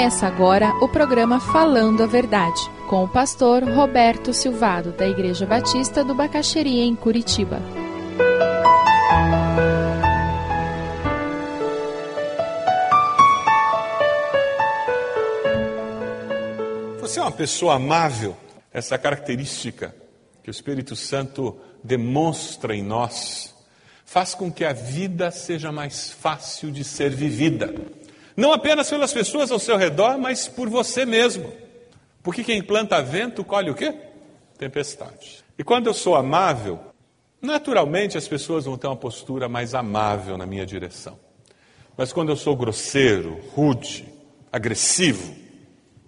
Começa agora o programa Falando a Verdade, com o pastor Roberto Silvado, da Igreja Batista do Bacaxeria, em Curitiba. Você é uma pessoa amável, essa característica que o Espírito Santo demonstra em nós, faz com que a vida seja mais fácil de ser vivida. Não apenas pelas pessoas ao seu redor, mas por você mesmo. Porque quem planta vento colhe o quê? Tempestade. E quando eu sou amável, naturalmente as pessoas vão ter uma postura mais amável na minha direção. Mas quando eu sou grosseiro, rude, agressivo,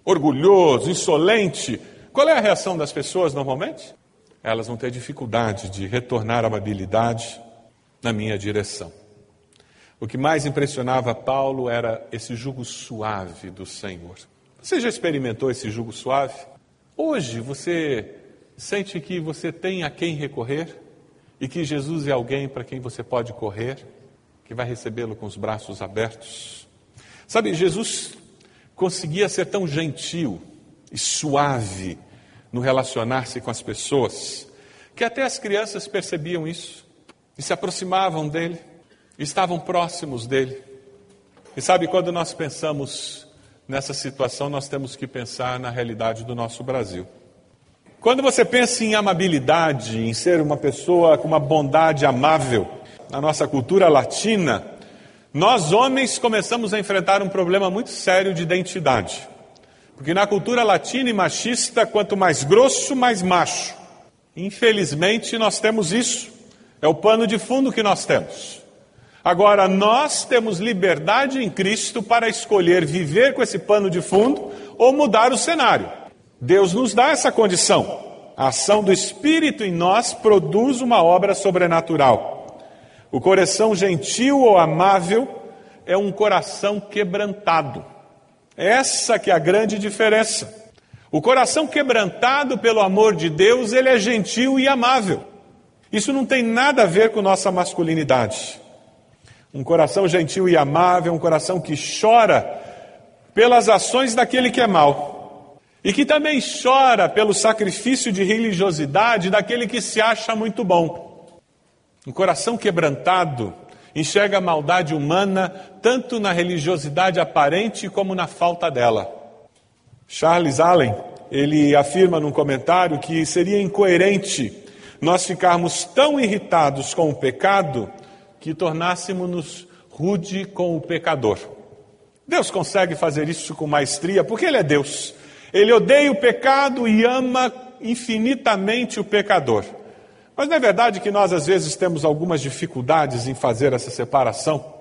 orgulhoso, insolente, qual é a reação das pessoas normalmente? Elas vão ter dificuldade de retornar a amabilidade na minha direção. O que mais impressionava Paulo era esse jugo suave do Senhor. Você já experimentou esse jugo suave? Hoje você sente que você tem a quem recorrer e que Jesus é alguém para quem você pode correr, que vai recebê-lo com os braços abertos. Sabe, Jesus conseguia ser tão gentil e suave no relacionar-se com as pessoas, que até as crianças percebiam isso e se aproximavam dele estavam próximos dele. E sabe, quando nós pensamos nessa situação, nós temos que pensar na realidade do nosso Brasil. Quando você pensa em amabilidade, em ser uma pessoa com uma bondade amável, na nossa cultura latina, nós homens começamos a enfrentar um problema muito sério de identidade. Porque na cultura latina e machista, quanto mais grosso, mais macho. Infelizmente, nós temos isso. É o pano de fundo que nós temos. Agora, nós temos liberdade em Cristo para escolher viver com esse pano de fundo ou mudar o cenário. Deus nos dá essa condição. A ação do Espírito em nós produz uma obra sobrenatural. O coração gentil ou amável é um coração quebrantado. Essa que é a grande diferença. O coração quebrantado pelo amor de Deus, ele é gentil e amável. Isso não tem nada a ver com nossa masculinidade. Um coração gentil e amável, um coração que chora pelas ações daquele que é mau. E que também chora pelo sacrifício de religiosidade daquele que se acha muito bom. Um coração quebrantado enxerga a maldade humana tanto na religiosidade aparente como na falta dela. Charles Allen, ele afirma num comentário que seria incoerente nós ficarmos tão irritados com o pecado que tornássemos-nos rude com o pecador. Deus consegue fazer isso com maestria porque Ele é Deus. Ele odeia o pecado e ama infinitamente o pecador. Mas não é verdade que nós às vezes temos algumas dificuldades em fazer essa separação?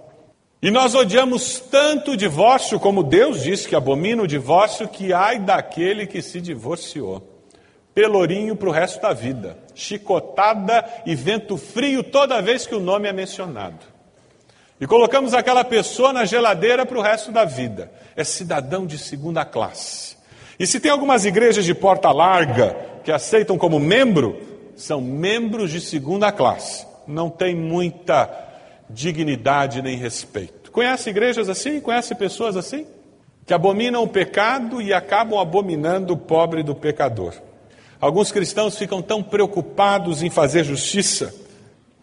E nós odiamos tanto o divórcio, como Deus diz que abomina o divórcio, que ai daquele que se divorciou. Pelourinho para o resto da vida chicotada e vento frio toda vez que o nome é mencionado. E colocamos aquela pessoa na geladeira para o resto da vida. É cidadão de segunda classe. E se tem algumas igrejas de porta larga que aceitam como membro, são membros de segunda classe. Não tem muita dignidade nem respeito. Conhece igrejas assim? Conhece pessoas assim? Que abominam o pecado e acabam abominando o pobre do pecador. Alguns cristãos ficam tão preocupados em fazer justiça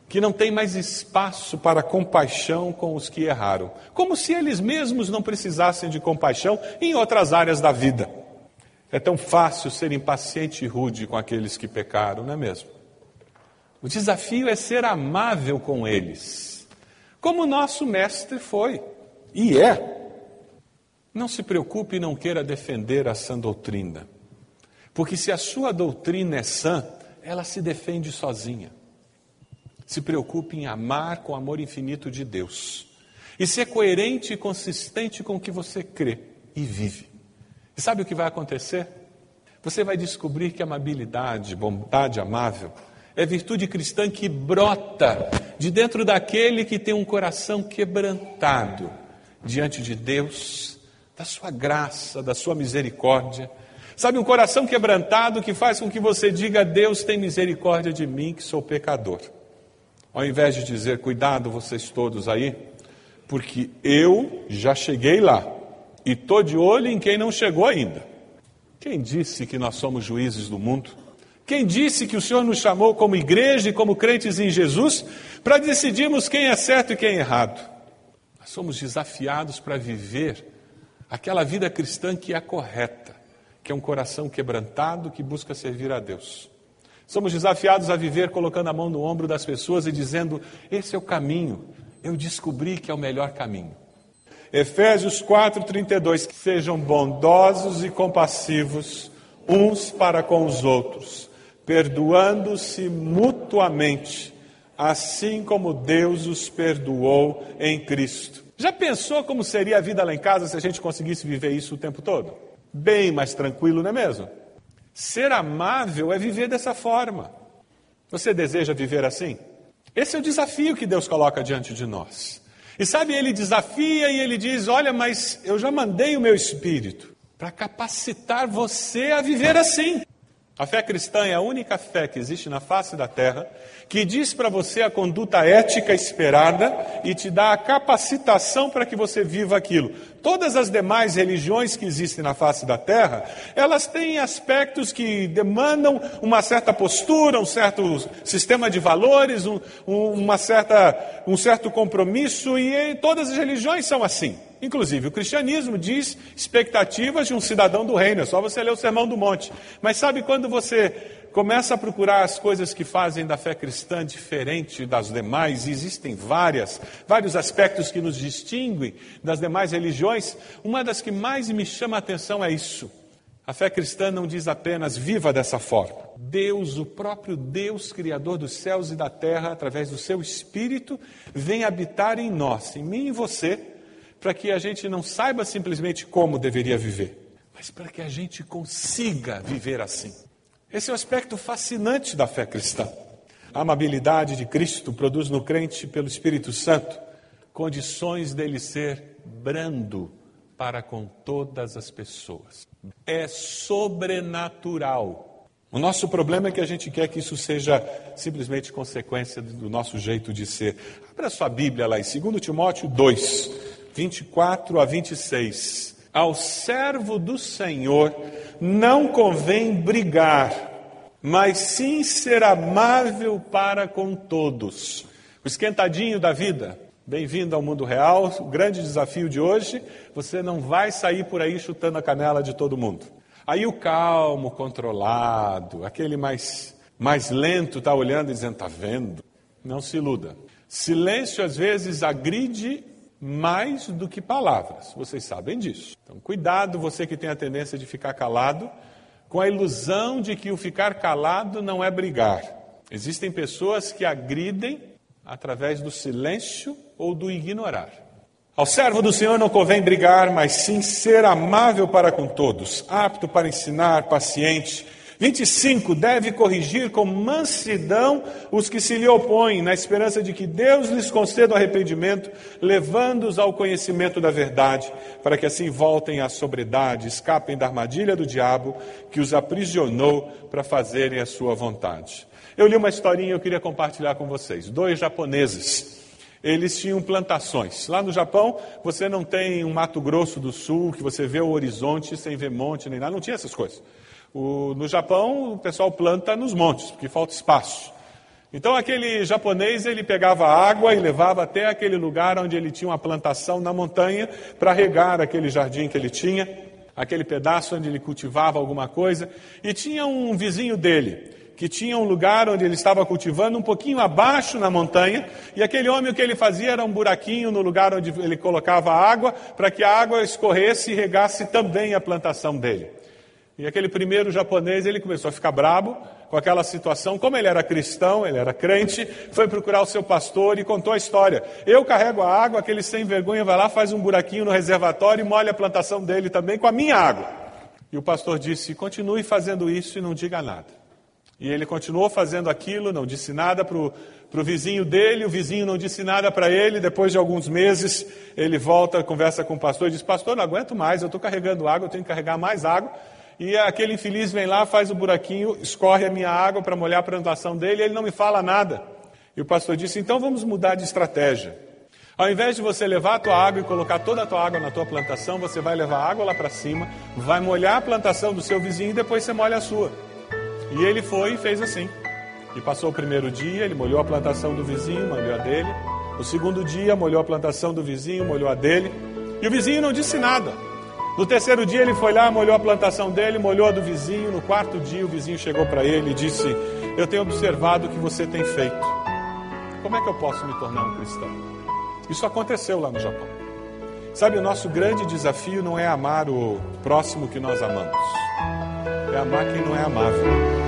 que não tem mais espaço para compaixão com os que erraram, como se eles mesmos não precisassem de compaixão em outras áreas da vida. É tão fácil ser impaciente e rude com aqueles que pecaram, não é mesmo? O desafio é ser amável com eles, como nosso mestre foi e é. Não se preocupe e não queira defender a sã doutrina. Porque se a sua doutrina é sã, ela se defende sozinha. Se preocupe em amar com o amor infinito de Deus. E ser coerente e consistente com o que você crê e vive. E sabe o que vai acontecer? Você vai descobrir que amabilidade, bondade amável, é virtude cristã que brota de dentro daquele que tem um coração quebrantado diante de Deus, da sua graça, da sua misericórdia Sabe, um coração quebrantado que faz com que você diga: Deus tem misericórdia de mim, que sou pecador. Ao invés de dizer: Cuidado, vocês todos aí, porque eu já cheguei lá e estou de olho em quem não chegou ainda. Quem disse que nós somos juízes do mundo? Quem disse que o Senhor nos chamou como igreja e como crentes em Jesus para decidirmos quem é certo e quem é errado? Nós somos desafiados para viver aquela vida cristã que é correta, que é um coração quebrantado que busca servir a Deus. Somos desafiados a viver colocando a mão no ombro das pessoas e dizendo: esse é o caminho, eu descobri que é o melhor caminho. Efésios 4:32 Sejam bondosos e compassivos uns para com os outros, perdoando-se mutuamente, assim como Deus os perdoou em Cristo. Já pensou como seria a vida lá em casa se a gente conseguisse viver isso o tempo todo? Bem mais tranquilo, não é mesmo? Ser amável é viver dessa forma. Você deseja viver assim? Esse é o desafio que Deus coloca diante de nós. E sabe, ele desafia e ele diz: Olha, mas eu já mandei o meu espírito para capacitar você a viver assim. A fé cristã é a única fé que existe na face da terra que diz para você a conduta ética esperada e te dá a capacitação para que você viva aquilo. Todas as demais religiões que existem na face da terra, elas têm aspectos que demandam uma certa postura, um certo sistema de valores, um, uma certa, um certo compromisso, e todas as religiões são assim. Inclusive, o cristianismo diz expectativas de um cidadão do reino, é só você ler o Sermão do Monte. Mas sabe quando você começa a procurar as coisas que fazem da fé cristã diferente das demais, e existem várias, vários aspectos que nos distinguem das demais religiões, uma das que mais me chama a atenção é isso. A fé cristã não diz apenas viva dessa forma. Deus, o próprio Deus, Criador dos céus e da terra, através do seu Espírito, vem habitar em nós, em mim e você, para que a gente não saiba simplesmente como deveria viver, mas para que a gente consiga viver assim. Esse é o aspecto fascinante da fé cristã. A amabilidade de Cristo produz no crente, pelo Espírito Santo, condições dele ser brando para com todas as pessoas. É sobrenatural. O nosso problema é que a gente quer que isso seja simplesmente consequência do nosso jeito de ser. Abra sua Bíblia lá em 2 Timóteo 2, 24 a 26. Ao servo do Senhor não convém brigar, mas sim ser amável para com todos. O esquentadinho da vida. Bem-vindo ao mundo real. O grande desafio de hoje: você não vai sair por aí chutando a canela de todo mundo. Aí o calmo, controlado, aquele mais, mais lento está olhando e dizendo: está vendo? Não se iluda. Silêncio às vezes agride mais do que palavras. Vocês sabem disso. Então, cuidado, você que tem a tendência de ficar calado, com a ilusão de que o ficar calado não é brigar. Existem pessoas que agridem através do silêncio ou do ignorar. Ao servo do Senhor não convém brigar, mas sim ser amável para com todos, apto para ensinar, paciente 25. Deve corrigir com mansidão os que se lhe opõem, na esperança de que Deus lhes conceda o arrependimento, levando-os ao conhecimento da verdade, para que assim voltem à sobriedade, escapem da armadilha do diabo que os aprisionou para fazerem a sua vontade. Eu li uma historinha e eu queria compartilhar com vocês. Dois japoneses. Eles tinham plantações. Lá no Japão, você não tem um Mato Grosso do Sul, que você vê o horizonte sem ver monte nem nada. Não tinha essas coisas. O, no Japão, o pessoal planta nos montes, porque falta espaço. Então, aquele japonês, ele pegava água e levava até aquele lugar onde ele tinha uma plantação na montanha para regar aquele jardim que ele tinha, aquele pedaço onde ele cultivava alguma coisa. E tinha um vizinho dele, que tinha um lugar onde ele estava cultivando um pouquinho abaixo na montanha, e aquele homem o que ele fazia era um buraquinho no lugar onde ele colocava água, para que a água escorresse e regasse também a plantação dele. E aquele primeiro japonês, ele começou a ficar brabo com aquela situação. Como ele era cristão, ele era crente, foi procurar o seu pastor e contou a história. Eu carrego a água, aquele sem vergonha vai lá, faz um buraquinho no reservatório e molha a plantação dele também com a minha água. E o pastor disse: continue fazendo isso e não diga nada. E ele continuou fazendo aquilo, não disse nada para o vizinho dele, o vizinho não disse nada para ele. Depois de alguns meses, ele volta, conversa com o pastor e diz: Pastor, não aguento mais, eu estou carregando água, eu tenho que carregar mais água e aquele infeliz vem lá, faz o buraquinho, escorre a minha água para molhar a plantação dele, e ele não me fala nada. E o pastor disse: então vamos mudar de estratégia. Ao invés de você levar a tua água e colocar toda a tua água na tua plantação, você vai levar água lá para cima, vai molhar a plantação do seu vizinho e depois você molha a sua. E ele foi e fez assim. E passou o primeiro dia, ele molhou a plantação do vizinho, molhou a dele. O segundo dia, molhou a plantação do vizinho, molhou a dele. E o vizinho não disse nada. No terceiro dia, ele foi lá, molhou a plantação dele, molhou a do vizinho. No quarto dia, o vizinho chegou para ele e disse: Eu tenho observado o que você tem feito. Como é que eu posso me tornar um cristão? Isso aconteceu lá no Japão. Sabe, o nosso grande desafio não é amar o próximo que nós amamos, é amar quem não é amável.